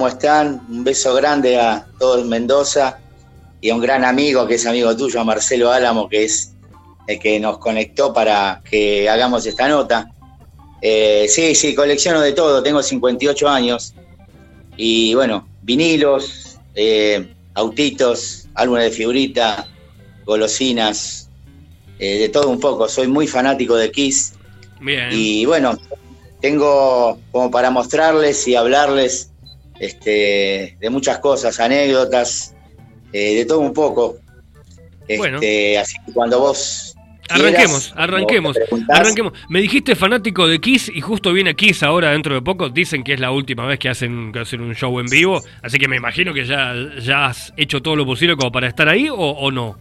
¿Cómo están? Un beso grande a todo Mendoza y a un gran amigo que es amigo tuyo, a Marcelo Álamo, que es el que nos conectó para que hagamos esta nota. Eh, sí, sí, colecciono de todo, tengo 58 años y bueno, vinilos, eh, autitos, álbumes de figurita, golosinas, eh, de todo un poco. Soy muy fanático de Kiss. Bien. Y bueno, tengo como para mostrarles y hablarles este, de muchas cosas, anécdotas, eh, de todo un poco. Bueno. Este, Así que cuando vos Arranquemos, arranquemos, arranquemos. Me dijiste fanático de Kiss y justo viene Kiss ahora dentro de poco. Dicen que es la última vez que hacen, que hacen un show en vivo, así que me imagino que ya, ya has hecho todo lo posible como para estar ahí o, o no.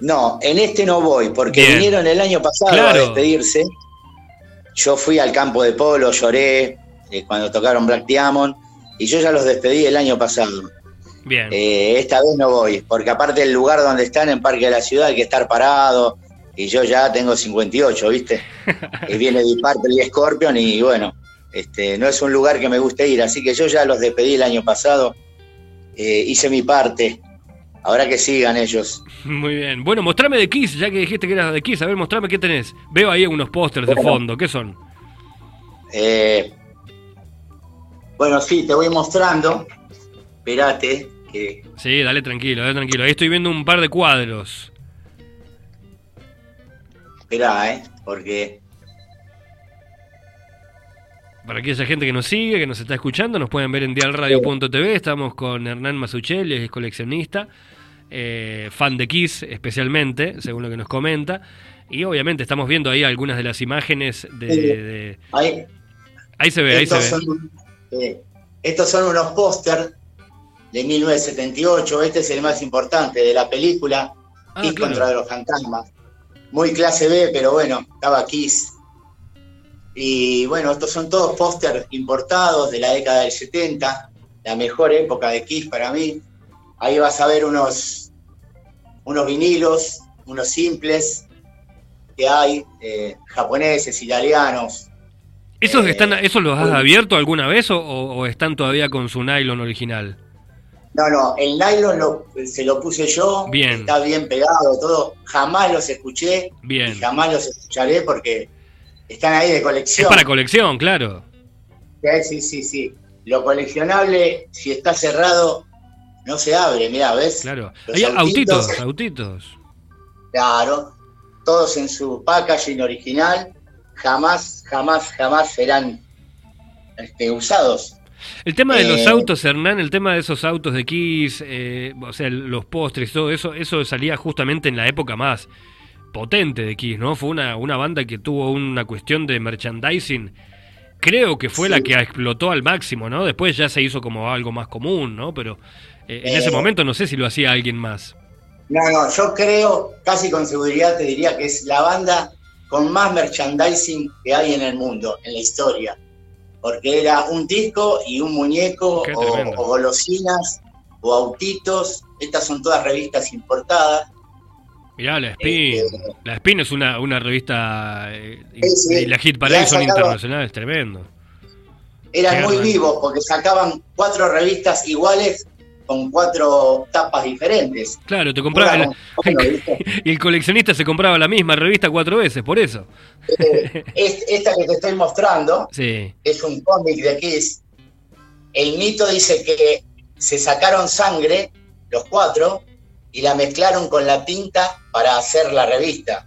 No, en este no voy, porque Bien. vinieron el año pasado Claro. a despedirse. Yo fui al campo de polo, lloré eh, cuando tocaron Black Diamond, y yo ya los despedí el año pasado. Bien. Eh, esta vez no voy, porque aparte el lugar donde están, en Parque de la Ciudad, hay que estar parado, y yo ya tengo 58, ¿viste? y viene Deep Purple y Scorpion, y bueno, este, no es un lugar que me guste ir, así que yo ya los despedí el año pasado, eh, hice mi parte, ahora que sigan ellos. Muy bien. Bueno, mostrame de Kiss, ya que dijiste que eras de Kiss. A ver, mostrame qué tenés. Veo ahí unos pósters de fondo. ¿Qué son? Eh, bueno, sí, te voy mostrando. Espérate, que Sí, dale tranquilo, dale tranquilo. Ahí estoy viendo un par de cuadros. esperá, ¿eh? Porque Para aquella gente que nos sigue, que nos está escuchando, nos pueden ver en dialradio.tv. Estamos con Hernán Masuchelli, es coleccionista, eh, fan de Kiss especialmente, según lo que nos comenta. Y obviamente estamos viendo ahí algunas de las imágenes de... Ahí, Ahí se ve, ahí se ve. son, eh, estos son unos póster de 1978. Este es el más importante de la película Ah, Kiss claro. contra los fantasmas. Muy clase B, pero bueno, estaba Kiss. Y bueno, estos son todos póster importados de la década del 70, la mejor época de Kiss para mí. Ahí vas a ver unos, unos vinilos, unos simples que hay, eh, japoneses, italianos. ¿Esos, Eh, están, ¿Esos los has abierto alguna vez o, o están todavía con su nylon original? No, no, el nylon lo- se lo puse yo, Bien. está bien pegado, todo. Jamás los escuché Bien. y jamás los escucharé porque están ahí de Es colección. para colección, claro. Sí, sí, sí. Lo coleccionable, si está cerrado, no se abre, mira, ¿ves? Claro. Los Hay autitos. autitos, autitos. Claro, todos en su packaging original, jamás, jamás, jamás serán este, usados. El tema de los Eh, autos, Hernán, el tema de esos autos de Kiss, eh, o sea, los postres, todo eso, eso salía justamente en la época más potente de Kiss, ¿no? Fue una, una banda que tuvo una cuestión de merchandising, creo que fue la que explotó al máximo, ¿no? Después ya se hizo como algo más común, ¿no? Pero eh, en ese momento no sé si lo hacía alguien más. No, no, yo creo, casi con seguridad te diría que es la banda con más merchandising que hay en el mundo, en la historia. Porque era un disco y un muñeco, o, golosinas, o autitos. Estas son todas revistas importadas. Mirá, la Spin. Este- La Spin es una, una revista. eh, y la Hit Parade son internacionales, tremendo. Eran Qué muy bárbaro. vivos porque sacaban cuatro revistas iguales con cuatro tapas diferentes. Claro, te compraba. Y el coleccionista se compraba la misma revista cuatro veces, por eso. Eh, es- esta que te estoy mostrando Sí. es un cómic de Kiss. El mito dice que se sacaron sangre, los cuatro, y la mezclaron con la tinta para hacer la revista.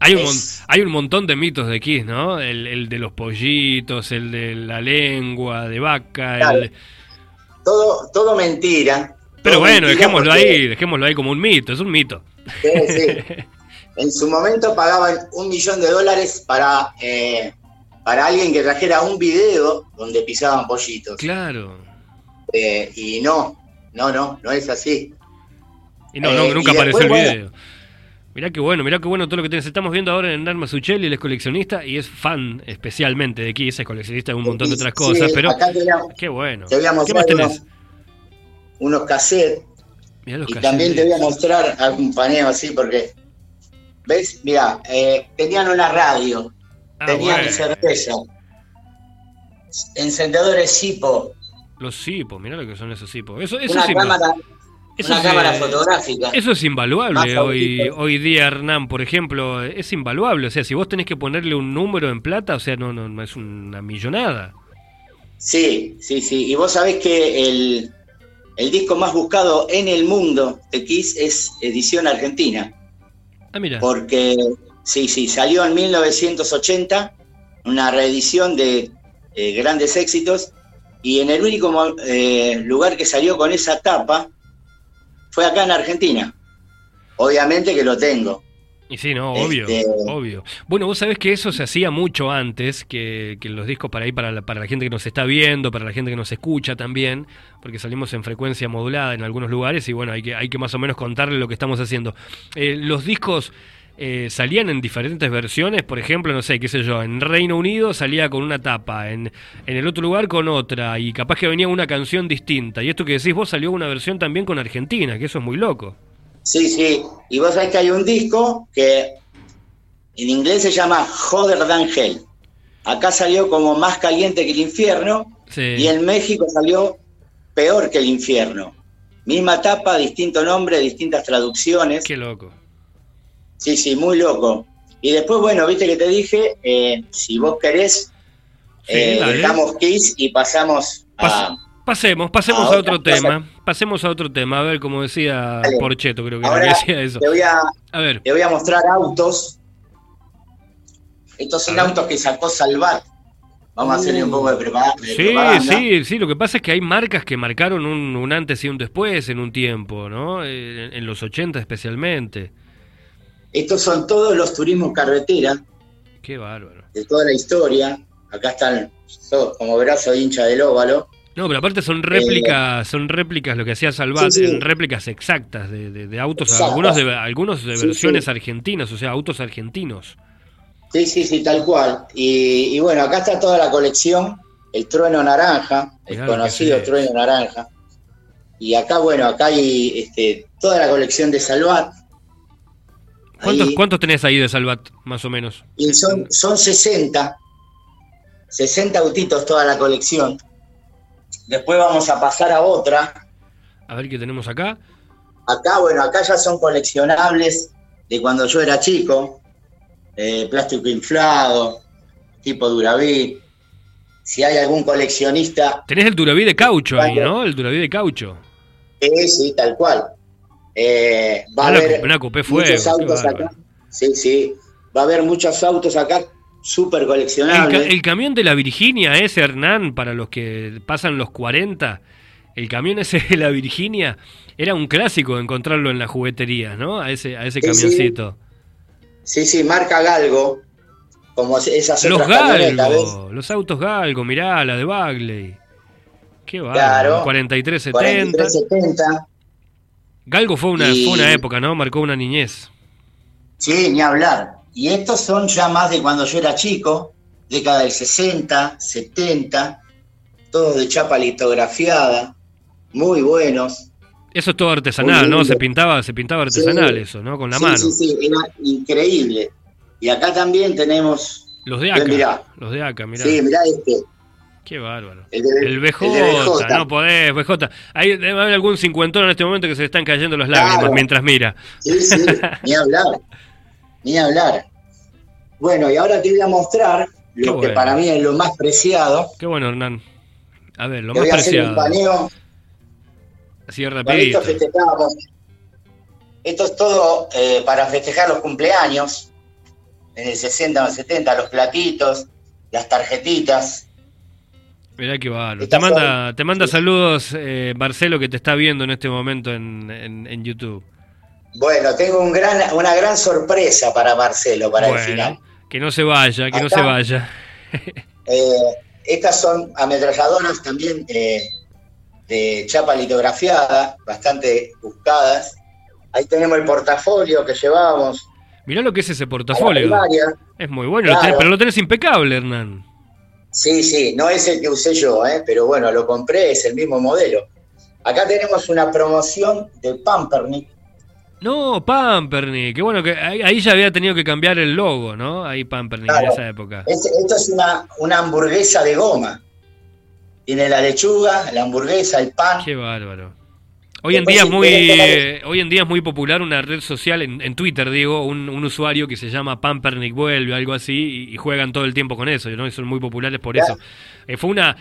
Hay un, Es- hay un montón de mitos de Kiss, ¿no? El, el de los pollitos, el de la lengua de vaca. el- Claro. Todo, todo mentira. Pero todo bueno, mentira dejémoslo porque- ahí, dejémoslo ahí como un mito, es un mito. Sí, sí. En su momento pagaban un millón de dólares para, eh, para alguien que trajera un video donde pisaban pollitos. Claro. Eh, y no, no, no, no es así. Y no, Eh, no, nunca y apareció después, el bueno. Mirá qué bueno, mirá qué bueno todo lo que tenés. Estamos viendo ahora en Hernán Masuchelli, él es coleccionista y es fan especialmente de Kiss, es coleccionista de un montón de otras Sí, cosas, pero voy a- qué bueno. te voy a ¿Qué mostrar más tenés? unos, unos cassettes Mirá los y también te voy a mostrar algún paneo así porque, ¿ves? Mira, tenían una radio, Ah, tenían bueno. cerveza, encendedores Zippo, Los cipos, mirá lo que son esos cipos. Eso, eso Una cámara, eso una es, cámara eh, fotográfica. Eso es invaluable hoy, hoy día, Hernán, por ejemplo, es invaluable. O sea, si vos tenés que ponerle un número en plata, o sea, no, no, no es una millonada. Sí, sí, sí. Y vos sabés que el, el disco más buscado en el mundo de Kiss es edición argentina. Ah, mira. Porque, sí, sí, salió en 1980 una reedición de eh, grandes éxitos y en el único eh, lugar que salió con esa tapa fue acá en Argentina. Obviamente que lo tengo. Y sí, no, obvio, Este- obvio. Bueno, vos sabés que eso se hacía mucho antes, que, que los discos para ahí, para la, para la gente que nos está viendo, para la gente que nos escucha también, porque salimos en frecuencia modulada en algunos lugares y bueno, hay que, hay que más o menos contarle lo que estamos haciendo. Eh, los discos eh, salían en diferentes versiones, por ejemplo, no sé, qué sé yo, en Reino Unido salía con una tapa, en, en el otro lugar con otra, y capaz que venía una canción distinta. Y esto que decís vos salió una versión también con Argentina, que eso es muy loco. Sí, sí. Y vos sabés que hay un disco que en inglés se llama Hotter Than Hell. Acá salió como Más Caliente que el Infierno Sí. y en México salió Peor que el Infierno. Misma tapa, distinto nombre, distintas traducciones. Qué loco. Sí, sí, muy loco. Y después, bueno, viste que te dije, eh, si vos querés, eh, dejamos Kiss y pasamos a... Pas- pasemos, pasemos a otro cosa. tema. Pasemos a otro tema. A ver, como decía Dale. Porcheto, creo que Ahora decía eso. te voy a, A ver, te voy a mostrar autos. Estos son autos que sacó Salvat. Vamos a hacerle un poco de, prepa- de sí, propaganda. sí, sí. Lo que pasa es que hay marcas que marcaron un, un antes y un después en un tiempo, ¿no? Eh, En, en los 80 especialmente. Estos son todos los turismos carretera Qué bárbaro. de toda la historia. Acá están, yo, como verás, soy hincha del óvalo. No, pero aparte son réplicas, son réplicas lo que hacía Salvat, Eh, Sí, réplicas exactas de, de- de autos, algunos de algunos de Sí, versiones argentinas, o sea, autos argentinos. Sí, sí, sí, tal cual. Y, y bueno, acá está toda la colección, el trueno naranja, el conocido trueno naranja. Y acá, bueno, acá hay este, toda la colección de Salvat. ¿Cuántos, Ahí. ¿Cuántos tenés ahí de Salvat, más o menos? Y son, son 60, 60 autitos toda la colección. Después vamos a pasar a otra. A ver qué tenemos acá. Acá, bueno, acá ya son coleccionables de cuando yo era chico. eh, plástico inflado, tipo Duraví. Si hay algún coleccionista, Tenés el Duraví de caucho ahí. ¿no? El Duraví de caucho. eh, sí, tal cual. Eh, va a Una haber fuego, muchos autos acá. Sí, sí. Va a haber muchos autos acá súper El, ca- coleccionables. el camión de la Virginia ese, Hernán, para los que pasan los 40, el camión ese de la Virginia era un clásico encontrarlo en las jugueterías, ¿no? A ese, a ese Sí, camioncito. Sí, sí, marca Galgo. Como esas Los otras. Galgo, los autos Galgo, mirá, la de Bagley. Qué bárbaro, Claro. 4370. 4370. Galgo fue una, Y- fue una época, ¿no? Marcó una niñez. Sí, ni hablar. Y estos son ya más de cuando yo era chico, década del 60, 70, todos de chapa litografiada, muy buenos. Eso es todo artesanal, ¿no? Se pintaba, se pintaba artesanal Sí. eso, ¿no? Con la sí, mano. sí, sí, era increíble. Y acá también tenemos, Los de acá. mirá. Los de acá, mirá. sí, mirá este, Qué bárbaro. el, de- El BJ, el BJ. no podés, BJ. Hay, debe haber algún cincuentón en este momento que se le están cayendo las Claro. lágrimas mientras mira. Sí, sí, ni hablar, ni hablar. Bueno, y ahora te voy a mostrar lo que para mí es lo más preciado. Qué bueno, Hernán. A ver, lo Te más voy a hacer un paneo Así Con rapidito. esto festejamos. Esto es todo eh, para festejar los cumpleaños. En el 60 o 70, los platitos, las tarjetitas. Mirá qué bárbaro. Te manda, te manda sí. saludos eh, Marcelo que te está viendo en este momento en, en- en YouTube. Bueno, tengo un gran, una gran sorpresa para Marcelo para el final. Bueno, que no se vaya, que no se vaya. Eh, estas son ametralladoras también eh, de chapa litografiada, bastante buscadas. Ahí tenemos el portafolio que llevábamos Mirá lo que es ese portafolio. Es muy bueno, lo Claro. tenés- pero lo tenés impecable, Hernán. Sí, sí, no es el que usé yo, ¿eh? pero bueno, lo compré, es el mismo modelo. Acá tenemos una promoción de Pampernick. No, Pampernick. Qué bueno que ahí, ahí ya había tenido que cambiar el logo, ¿no? Ahí Pampernick en Claro. esa época. Es- esto es una, una hamburguesa de goma. Tiene la lechuga, la hamburguesa, el pan. Qué bárbaro. Hoy en, día es muy, eh, hoy en día es muy popular una red social, en, Twitter digo, un, usuario que se llama Pampernick Vuelve, algo así, y, juegan todo el tiempo con eso, ¿no? son muy populares por eso. Eh, fue una,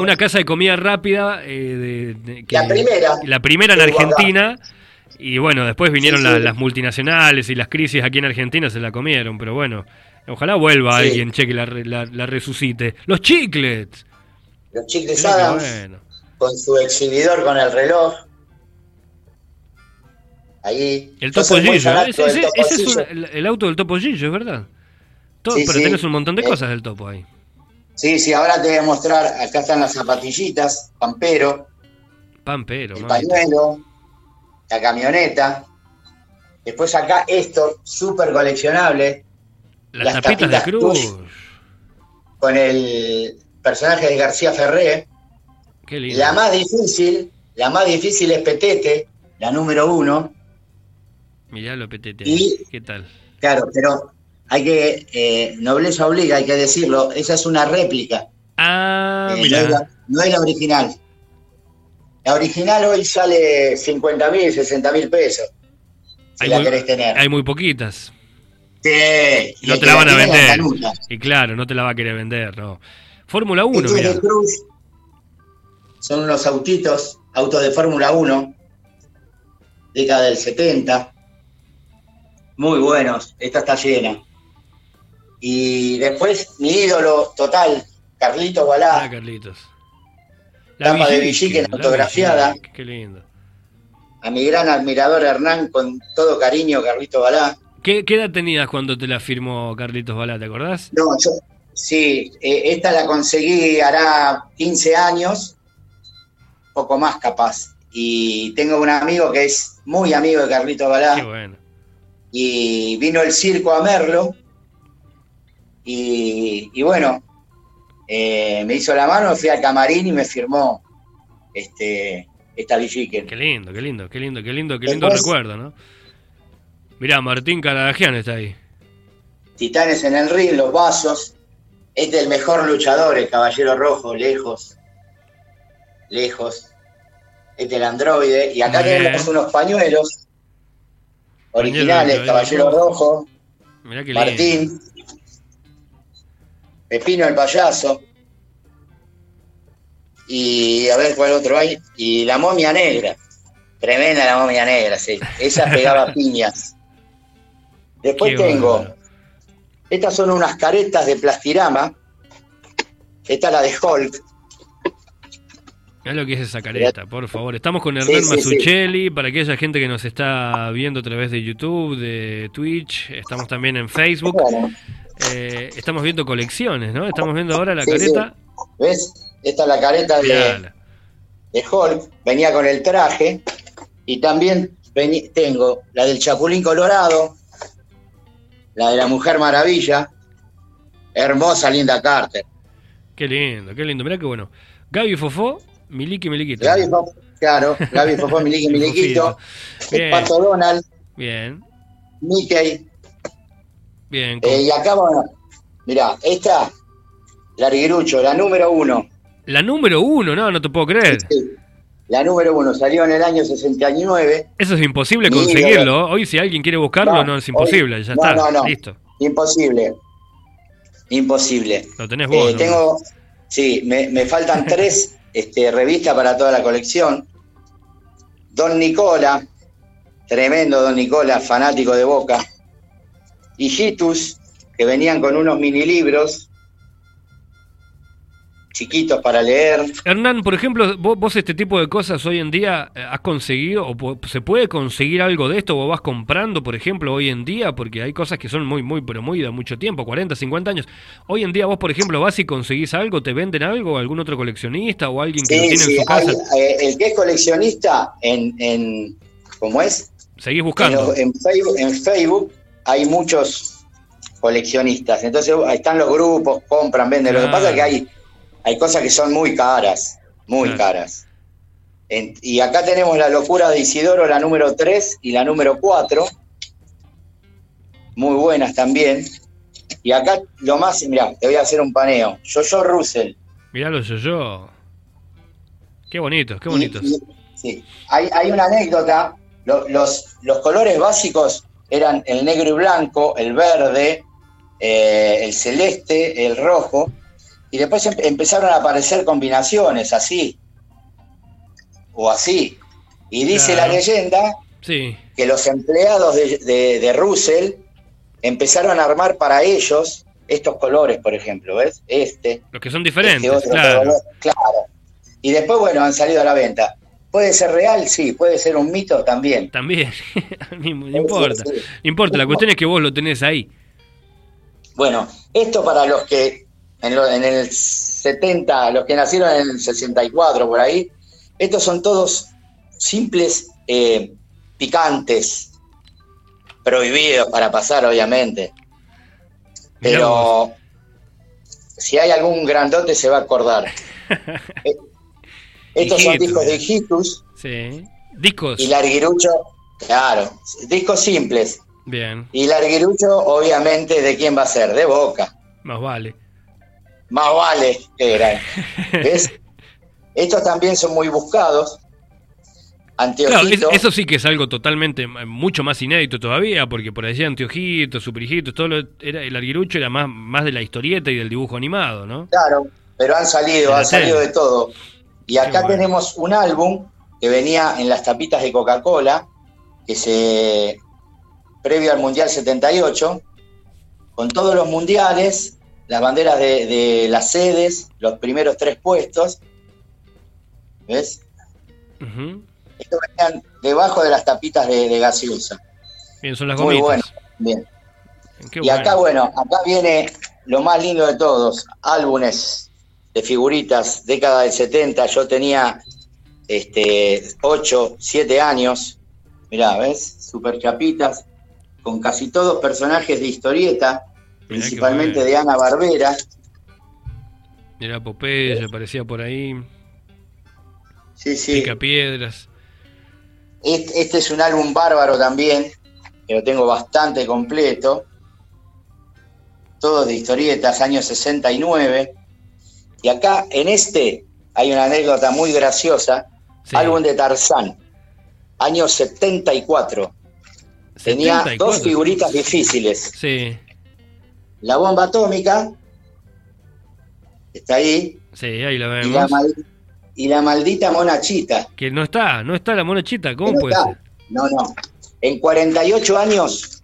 una, casa de comida rápida, eh, de, la primera. La primera en Argentina, y bueno, después vinieron las multinacionales y las crisis aquí en Argentina se la comieron, pero bueno, ojalá vuelva alguien, cheque, la, la, resucite. Los chiclets. Los chiclets Adams, con su exhibidor con el reloj ahí. El Topo Gillo, ese, es el auto del Topo Gillo, es verdad. pero tenés un montón de eh, cosas del Topo ahí. Sí, sí, ahora te voy a mostrar, acá están las zapatillitas, Pampero. Pampero, El pañuelo, la camioneta. Después acá esto, súper coleccionable. Las, tapitas, de cruz. Con el personaje de García Ferré. Qué lindo. La más difícil, la más difícil es Petete, la número uno. Mirá lo PTT. ¿Qué tal? Claro, pero hay que, eh, nobleza obliga, hay que decirlo, esa es una réplica. Ah, eh, No es, la, original. La original hoy sale 50 mil, 60 mil pesos. Si la querés tener. Hay muy poquitas. Sí. No te la van a vender. Y claro, no te la va a querer vender, no. Fórmula 1, mira. son unos autitos, autos de Fórmula 1, década del 70 muy buenos, esta está llena. Y después mi ídolo total, Carlitos Balá. Ah, Carlitos. La Dama de Villiquen autografiada. qué lindo. A mi gran admirador Hernán, con todo cariño, Carlitos Balá. ¿Qué, edad tenías cuando te la firmó Carlitos Balá, te acordás? No, yo, sí, eh, esta la conseguí hará 15 años, poco más capaz. Y tengo un amigo que es muy amigo de Carlitos Balá. Qué bueno y vino el circo a Merlo y, bueno, eh, me hizo la mano, fui al camarín y me firmó este esta Villiquen. Qué lindo, qué lindo, qué lindo, qué lindo, qué lindo recuerdo, ¿no? Mirá, Martín Caradagian está ahí. Titanes en el ring, los vasos. Este es el mejor luchador, el Caballero Rojo, lejos. Lejos. Este es el androide. Y acá tenemos unos pañuelos originales, Caballero Rojo, Martín, Pepino el payaso, y a ver cuál otro hay, y la momia negra, tremenda la momia negra, sí, esa pegaba piñas. Después tengo, estas son unas caretas de plastirama, esta es la de Hulk, es lo que es esa careta, por favor. Estamos con Hernán Masuccelli, para aquella gente que nos está viendo a través de YouTube, de Twitch, estamos también en Facebook. Eh, estamos viendo colecciones, ¿no? Estamos viendo ahora la careta. ¿Ves? Esta es la careta de, de Hulk, venía con el traje, y también tengo la del Chapulín Colorado, la de la Mujer Maravilla, hermosa Linda Carter. Qué lindo, qué lindo. Mirá qué bueno. Gaby Fofó Miliki Miliquito. Gaby claro, Gaby Fofó, Miliki Miliquito. El Pato Donald. Bien. Mickey. Bien. Eh, y acá, bueno, mirá, esta, Larguirucho, la número uno. La número uno, no, no te puedo creer. Sí, La número uno salió en el año 69. Eso es imposible conseguirlo. Hoy si alguien quiere buscarlo, no, es imposible, ya está. No, no, Listo. Imposible. Imposible. Lo tenés vos. Eh, tengo, sí, me, me faltan tres este, revista para toda la colección. Don Nicola, tremendo Don Nicola, fanático de Boca. Y Gitus, que venían con unos mini libros chiquitos para leer. Hernán, por ejemplo, vos, este tipo de cosas hoy en día eh, has conseguido, o se puede conseguir algo de esto, o vas comprando, por ejemplo, hoy en día, porque hay cosas que son muy, muy, pero muy de mucho tiempo, 40, 50 años. Hoy en día vos, por ejemplo, vas y conseguís algo, te venden algo, algún otro coleccionista o alguien que lo tiene en su casa. Eh, el que es coleccionista en, en ¿cómo es? Seguís buscando. En, Facebook, en Facebook hay muchos coleccionistas, entonces ahí están los grupos, compran, venden. Lo que pasa es que hay hay cosas que son muy caras, muy caras. y acá tenemos la locura de Isidoro, la número 3 y la número 4. Muy buenas también. Y acá lo más, mira, te voy a hacer un paneo. Yo-Yo Russell. Mirá yo-yo. Qué bonitos, qué bonitos. sí, hay, hay, una anécdota. los, los colores básicos eran el negro y blanco, el verde, eh, el celeste, el rojo, y después empezaron a aparecer combinaciones así, o así. Y dice la leyenda que los empleados de, Russell empezaron a armar para ellos estos colores, por ejemplo, ¿ves? Este. Los que son diferentes, este claro. claro. Y después, bueno, han salido a la venta. ¿Puede ser real? Sí. ¿Puede ser un mito? También. También. no importa. No importa. La cuestión es que vos lo tenés ahí. Bueno, esto para los que en, en, el 70, los que nacieron en el 64 por ahí, estos son todos simples eh, picantes, prohibidos para pasar, obviamente. Pero si hay algún grandote se va a acordar. Eh, estos son discos de hijitus. Sí. Discos. Y larguirucho, claro, discos simples. Bien. Y Larguirucho, obviamente, ¿de quién va a ser? De Boca. Más vale. Más vale que eran. ¿Ves? Estos también son muy buscados. Anteojitos. eso sí que es algo totalmente, mucho más inédito todavía, porque por allí anteojitos, superhijitos, todo lo, era, el arguirucho era más, más de la historieta y del dibujo animado, ¿no? Claro, pero han salido, han salido de todo. Y acá tenemos un álbum que venía en las tapitas de Coca-Cola, que se previo al Mundial 78, con todos los mundiales, las banderas de, las sedes, los primeros tres puestos. ¿Ves? Esto venían debajo de las tapitas de, gaseosa. Bien, son las gomitas. Muy bueno, bien. y acá, bueno, acá viene lo más lindo de todos, álbumes de figuritas, década del 70, yo tenía este, 8, 7 años, mirá, ¿ves? Super chapitas, con casi todos personajes de historieta, principalmente de Ana Barbera. Era Popeye, aparecía por ahí. Sí, sí. Pica piedras. Este, este, es un álbum bárbaro también, que lo tengo bastante completo. Todos de historietas, años 69. Y acá, en este, hay una anécdota muy graciosa. Álbum de Tarzán, año 74. Tenía dos figuritas difíciles. Sí. La bomba atómica, está ahí. Sí, ahí la vemos. Y la, maldita monachita. Que no está, no está la monachita, ¿cómo puede ser? No, no. En 48 años.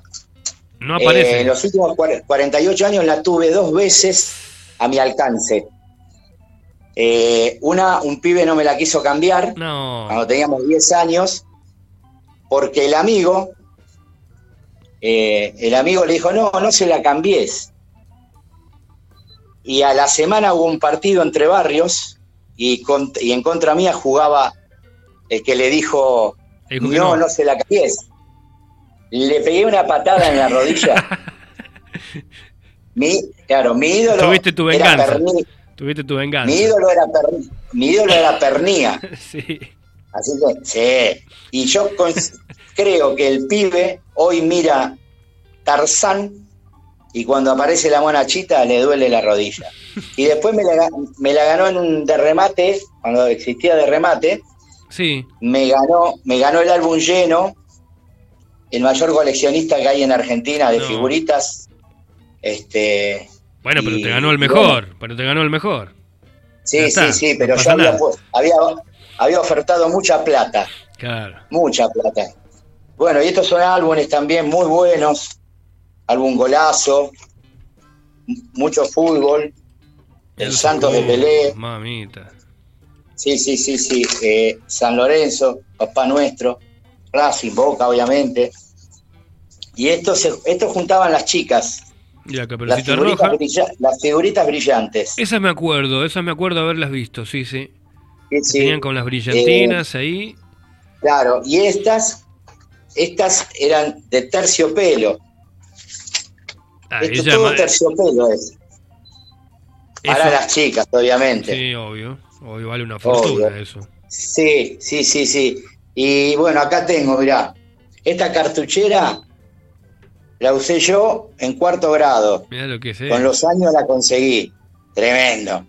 No aparece. Eh, en los últimos 48 años la tuve dos veces a mi alcance. Eh, una, un pibe no me la quiso cambiar no. cuando teníamos 10 años, porque el amigo eh, el amigo le dijo, no, no se la cambies. Y a la semana hubo un partido entre barrios y, en contra mía jugaba el que le dijo, no, no, se la cambies. Le pegué una patada en la rodilla. mi, claro, mi ídolo Tuviste tu venganza. Tuviste tu venganza. Mi ídolo era, mi ídolo era Pernía. sí. Así que, sí. Y yo creo que el pibe hoy mira Tarzán y cuando aparece la monachita le duele la rodilla. Y después me la, me la ganó en un derremate, cuando existía derremate. Sí. Me ganó, me ganó el álbum lleno, el mayor coleccionista que hay en Argentina de figuritas. Este, bueno, pero te ganó el mejor, pero te ganó el mejor. Sí, sí, sí, pero yo había, había, había ofertado mucha plata. Claro. Mucha plata. Bueno, y estos son álbumes también muy buenos, álbum golazo, mucho fútbol, el, Santos de Pelé. Mamita. Sí, sí, sí, sí. Eh, San Lorenzo, Papá Nuestro, Racing, Boca, obviamente. Y estos, estos juntaban las chicas. Y la las roja. las figuritas brillantes. Esas me acuerdo, esas me acuerdo haberlas visto, sí, sí. Sí, Tenían con las brillantinas eh, ahí. Claro, y estas, estas eran de terciopelo. Ah, Esto es todo terciopelo es. Para las chicas, obviamente. Sí, obvio. Obvio, vale una fortuna eso. Sí, sí, sí, sí. Y bueno, acá tengo, mirá. Esta cartuchera la usé yo en cuarto grado. Mirá lo que sé. Con los años la conseguí. Tremendo.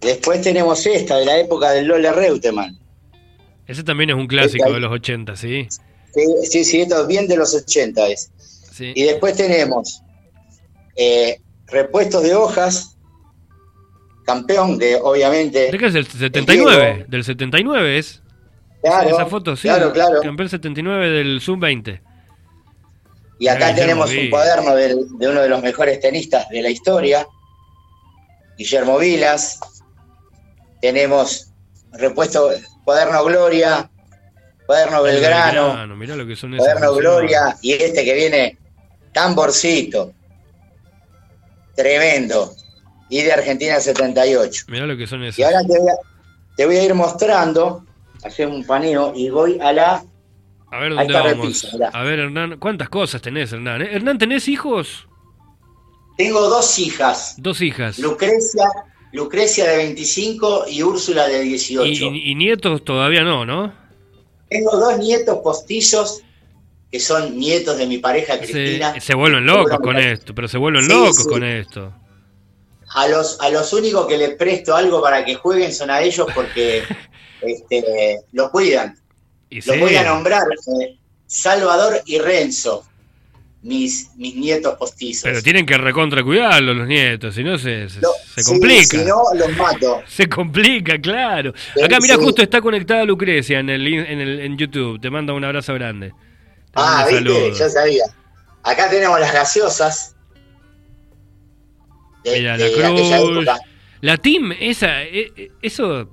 Después tenemos esta, de la época del Lola Reutemann. Ese también es un clásico de los 80, ¿sí? Sí, sí, esto es bien de los 80 es. Y después tenemos eh, repuestos de hojas, campeón de, obviamente... ¿De qué es el 79? del 79 es. Claro, esa foto, sí. Claro, claro. Campeón 79 del Sub-20. Y acá tenemos un cuaderno de, de uno de los mejores tenistas de la historia, Guillermo Vilas. Tenemos repuesto cuaderno Gloria, cuaderno Belgrano, cuaderno Gloria y este que viene tamborcito, tremendo, y de Argentina 78. Mirá lo que son esos. Y ahora te voy a, ir mostrando, hacer un paneo y voy a la... A ver dónde vamos. a ver, Hernán, ¿cuántas cosas tenés, Hernán? ¿Eh? Hernán, ¿tenés hijos? Tengo dos hijas. Dos hijas. Lucrecia Lucrecia de 25 y Úrsula de 18. Y, nietos todavía no, ¿no? Tengo dos nietos postizos que son nietos de mi pareja Cristina. Se, vuelven locos con esto, pero se vuelven locos con esto. A los, a los únicos que les presto algo para que jueguen son a ellos porque este, lo cuidan. Y los voy a nombrar. Eh, Salvador y Renzo mis, mis nietos postizos. Pero tienen que recontra cuidarlos los nietos, si no se, se, complica. Si no, los mato. Se complica, claro. Acá, mira, justo está conectada Lucrecia en el, en el en YouTube. Te manda un abrazo grande. ah, viste, yo sabía. Acá tenemos las gaseosas. mira, la Cruz. La Team, esa, e, e, eso,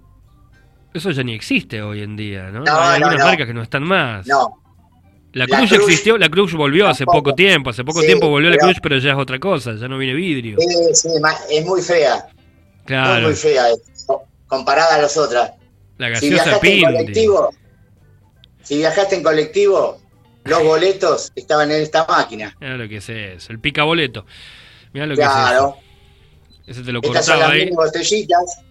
eso ya ni existe hoy en día, ¿no? Hay algunas marcas que no están más. No, la, Cruz, existió, la Cruz volvió hace poco tiempo, hace poco tiempo volvió la Cruz, pero ya es otra cosa, ya no viene vidrio. Sí, sí, es muy fea. Claro. muy fea, comparada a las otras. La gaseosa si colectivo, si viajaste en colectivo, los boletos estaban en esta máquina. Mira lo que es eso, el pica boleto. Mira lo que es eso. Ese te lo Estas cortaba son las ahí. botellitas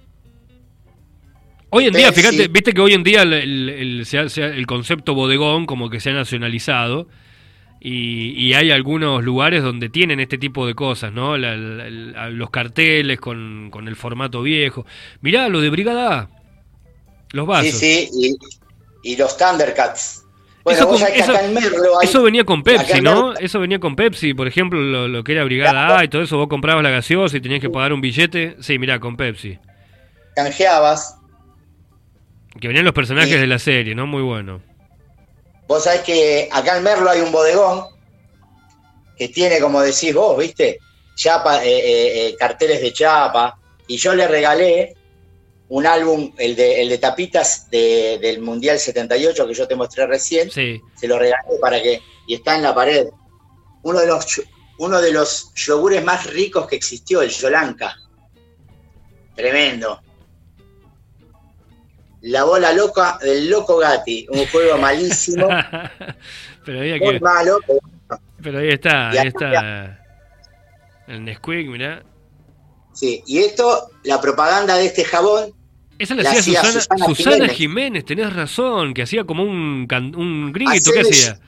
Hoy en día, fíjate, viste que hoy en día el, el, concepto bodegón como que se ha nacionalizado y, hay algunos lugares donde tienen este tipo de cosas, ¿no? los carteles con, el formato viejo. Mirá, lo de Brigada A, los vasos. Sí, sí, y, los Thundercats. Bueno, eso, venía con Pepsi, ¿no? Eso venía con Pepsi, por ejemplo, lo, que era Brigada A y todo eso, vos comprabas la gaseosa y tenías que pagar un billete. Sí, mirá, con Pepsi. Canjeabas. Que venían los personajes de la serie, ¿no? Muy bueno. Vos sabés que acá en Merlo hay un bodegón que tiene, como decís vos, ¿viste? Chapa, eh, eh, eh, carteles de chapa. Y yo le regalé un álbum, el de, el de tapitas del Mundial 78 que yo te mostré recién. Sí. Se lo regalé para que. Y está en la pared. Uno de los, uno de los yogures más ricos que existió, el Yolanka. Tremendo. La bola loca del Loco Gatti, un juego malísimo. pero había que... malo. Pero... ahí está, ahí está. El Nesquik, mirá. Sí, y esto, la propaganda de este jabón. Esa la, hacía Susana, Susana, Jiménez. tenés razón, que hacía como un, un grito, ¿qué hacía?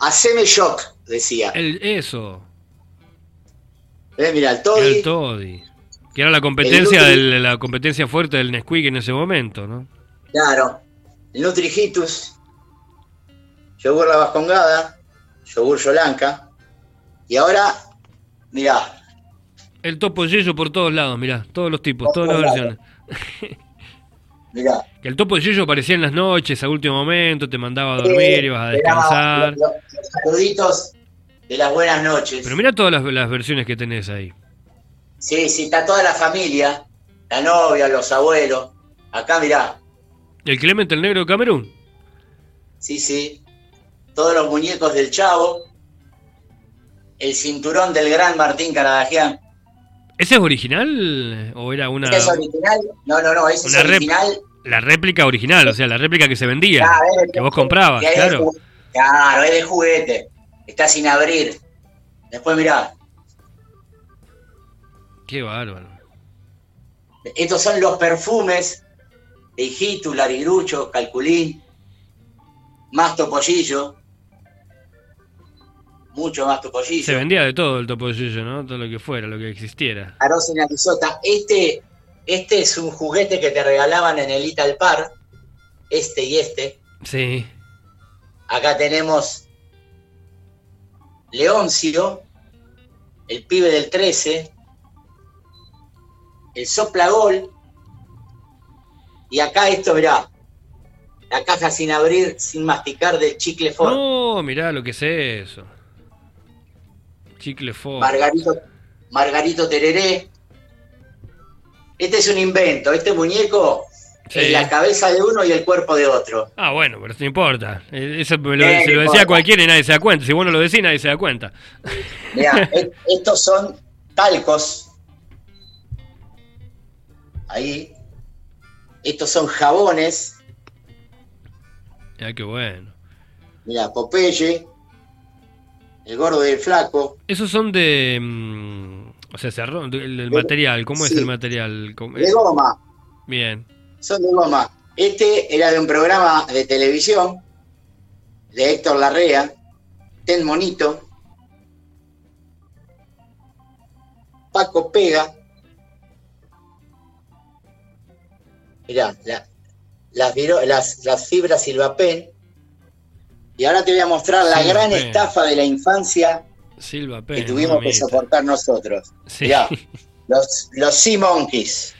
Haceme shock, decía. El, eso. Eh, mira, el Toddy. El Toddy. Que era la competencia, de la competencia fuerte del Nesquik en ese momento, ¿no? Claro. El Nutrijitus, yogur la vascongada, yogur yolanca. Y ahora, mirá. El topo yeyo por todos lados, mirá. Todos los tipos, todas las versiones. Mirá. Que el topo de yeyo aparecía en las noches a último momento, te mandaba a dormir, ibas a descansar. Los, saluditos de las buenas noches. Pero mira todas las versiones que tenés ahí. Sí, sí, está toda la familia, la novia, los abuelos. Acá mirá. ¿El Clemente el Negro de Camerún? Sí, sí. Todos los muñecos del Chavo. El cinturón del gran Martín Caradagian. ¿Ese es original o era una...? ¿Es original? No, no, no, ese es original. La réplica original, o sea, la réplica que se vendía, que vos comprabas, claro. Claro, es de juguete. Está sin abrir. Después mirá, Qué bárbaro. Estos son los perfumes de Hijitu, Larigrucho, Calculín, más topollillo. Mucho más topollillo. Se vendía de todo el topollillo, ¿no? Todo lo que fuera, lo que existiera. Arroz en Arizota. Este, este es un juguete que te regalaban en el Italpar, este y este. Sí. Acá tenemos Leoncio, el pibe del 13, el soplagol, y acá esto, mirá, la caja sin abrir, sin masticar del chicle Ford. No, mirá lo que es eso. Chicle Ford. Margarito, Margarito Tereré. Este es un invento, este muñeco Sí. es la cabeza de uno y el cuerpo de otro. Ah, bueno, pero eso no importa. Eso lo, Eh, se lo decía cualquiera y nadie se da cuenta. Si vos no lo decís, nadie se da cuenta. Mirá, e- estos son talcos. Ahí. Estos son jabones. Ah, qué bueno. Mira, Popeye. El gordo y el flaco. Esos son de. mm, o sea, se arro- el, el De- material. ¿Cómo es el material? ¿Cómo- De goma. Bien. Son de goma. Este era de un programa de televisión de Héctor Larrea. Ten Monito. Paco Pega. Mirá, la- las, las, las fibras Silvapen. Y ahora te voy a mostrar la gran estafa de la infancia Silva que tuvimos que soportar nosotros. Sí. Mirá, los, los Sea Monkeys.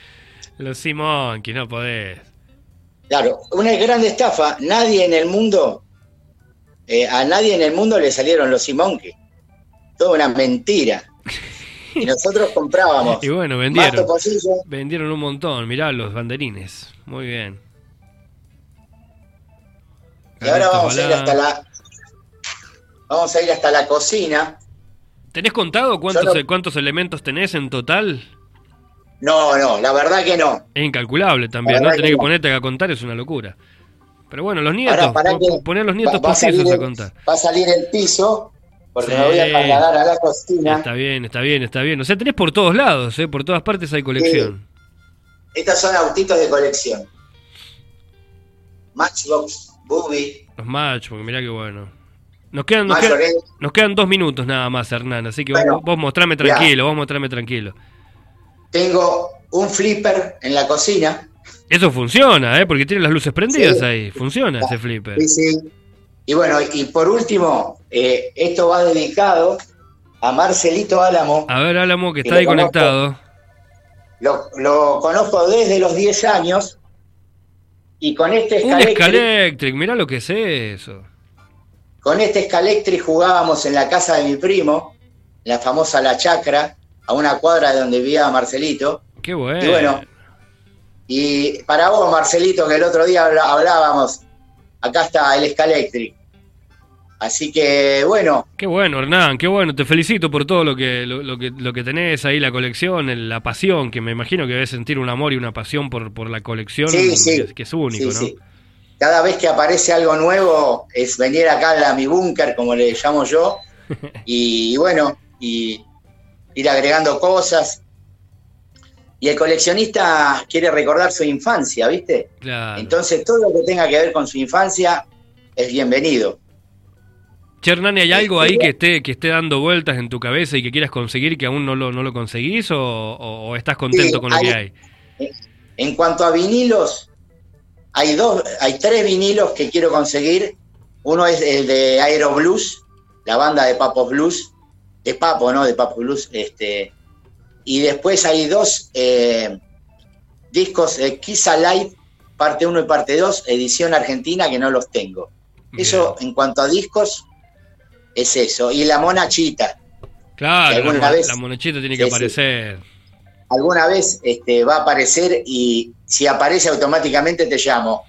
Los Simón, que no podés. Claro, una gran estafa. Nadie en el mundo, eh, a nadie en el mundo le salieron los Sea Monkeys. Toda una mentira. Y nosotros comprábamos Y bueno, vendieron. Vendieron un montón. Mirá los banderines. Muy bien. Y ahora vamos a ir hasta la. Vamos a ir hasta la cocina. ¿Tenés contado cuántos, no- cuántos elementos tenés en total? No, no, la verdad que no. Es incalculable también, ¿no? Tenés que que no. ponerte a contar, es una locura. Pero bueno, los nietos, poner los nietos va, va a salir contar. va a salir el piso, porque Sí. me voy a trasladar a la cocina. Está bien, está bien, está bien. O sea, tenés por todos lados, ¿eh? Por todas partes hay colección. Estas son autitos de colección. Matchbox, Booby, Los match, porque mirá qué bueno. Nos quedan, nos, quedan, Ed. nos quedan dos minutos nada más, Hernán. Así que vos- Bueno, vos, mostrame ya. tranquilo, vos mostrame tranquilo. Tengo un flipper en la cocina. Eso funciona, ¿eh? Porque tiene las luces prendidas Sí. ahí. Funciona ese flipper. Sí, sí. Y bueno, y por último, eh, esto va dedicado a Marcelito Álamo. A ver, Álamo, que está lo ahí conozco. conectado. Lo, lo conozco desde los 10 años. Y con este Un Scalectric, Scalectric, mirá lo que es eso. con este Scalectric jugábamos en la casa de mi primo, la famosa La Chacra, a una cuadra de donde vivía Marcelito. Qué bueno. Y bueno, y para vos, Marcelito, que el otro día hablábamos, acá está el Scalectric. Así que, bueno, Qué bueno, Hernán, qué bueno. Te felicito por todo lo que, lo, lo que, lo que tenés ahí, la colección, el- la pasión, que me imagino que debes sentir un amor y una pasión por, por la colección, Sí, sí. Que, que es único, sí, ¿no? sí. cada vez que aparece algo nuevo es venir acá a mi búnker, como le llamo yo, y, bueno, y ir agregando cosas. Y el coleccionista quiere recordar su infancia, ¿viste? Claro. Entonces todo lo que tenga que ver con su infancia es bienvenido. Che, Hernán, ¿hay algo ahí que esté, que esté dando vueltas en tu cabeza y que quieras conseguir que aún no lo, no lo conseguís o, estás contento Sí, con lo hay- que hay? En cuanto a vinilos, hay dos, hay tres vinilos que quiero conseguir. Uno es el de Aero Blues, la banda de Papo Blues, de Papo, ¿no? De Papo Blues, este. Y después hay dos eh, discos de Kiss Alive, parte 1 y parte 2, edición argentina, que no los tengo. Eso, en cuanto a discos, es eso. Y la Mona Chita. Claro, la, alguna mo- vez- la monachita tiene que sí. aparecer. alguna vez este, va a aparecer y si aparece automáticamente te llamo.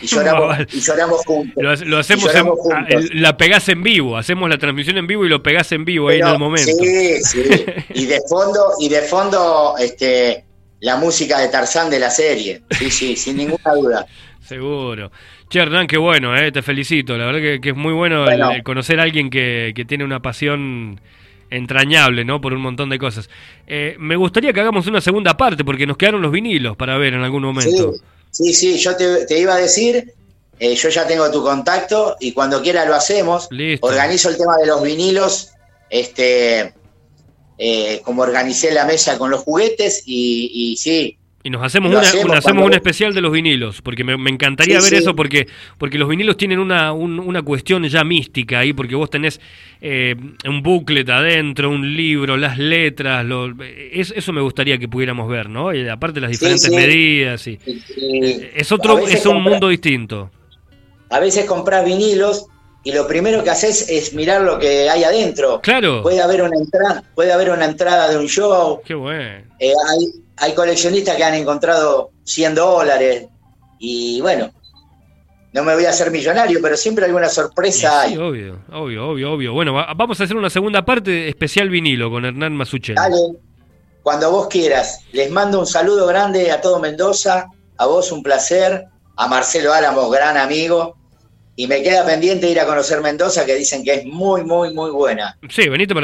Y lloramos, y lloramos juntos. Lo, ha- lo hacemos, en- juntos. ah, la pegás en vivo, hacemos la transmisión en vivo y lo pegás en vivo ahí en el momento. Sí, sí. Y de fondo, y de fondo, este, la música de Tarzán de la serie. Sí, sí, sin ninguna duda. Seguro. Che, Hernán, qué bueno, eh, te felicito. La verdad que, que es muy bueno, el- Bueno. el, conocer a alguien que, que tiene una pasión entrañable, ¿no? Por un montón de cosas. Eh, me gustaría que hagamos una segunda parte porque nos quedaron los vinilos para ver en algún momento. sí, sí, yo te, te iba a decir, eh, yo ya tengo tu contacto y cuando quiera lo hacemos. Listo. Organizo el tema de los vinilos, este, como organicé la mesa con los juguetes y, y sí, Y nos hacemos, una, hacemos una- hacemos un especial de los vinilos, porque me, me encantaría Sí, ver sí. eso, porque porque los vinilos tienen una, un- una cuestión ya mística ahí, porque vos tenés eh, un booklet adentro, un libro, las letras, lo- es- eso me gustaría que pudiéramos ver, ¿no? Y aparte las diferentes sí. medidas, y, Y es otro, es un compra- mundo distinto. A veces compras vinilos y lo primero que haces es mirar lo que hay adentro. Claro, Puede haber una entrada, puede haber una entrada de un show. qué bueno. Eh, hay, hay coleccionistas que han encontrado 100 dólares y bueno, no me voy a hacer millonario, pero siempre alguna sorpresa Sí, hay. obvio, obvio, obvio, obvio. Bueno, va- vamos a hacer una segunda parte especial vinilo con Hernán Masuchelli. Dale, cuando vos quieras. Les mando un saludo grande a todo Mendoza, a vos un placer, a Marcelo Álamos, gran amigo. Y me queda pendiente ir a conocer Mendoza, que dicen que es muy, muy, muy buena. Sí, venite para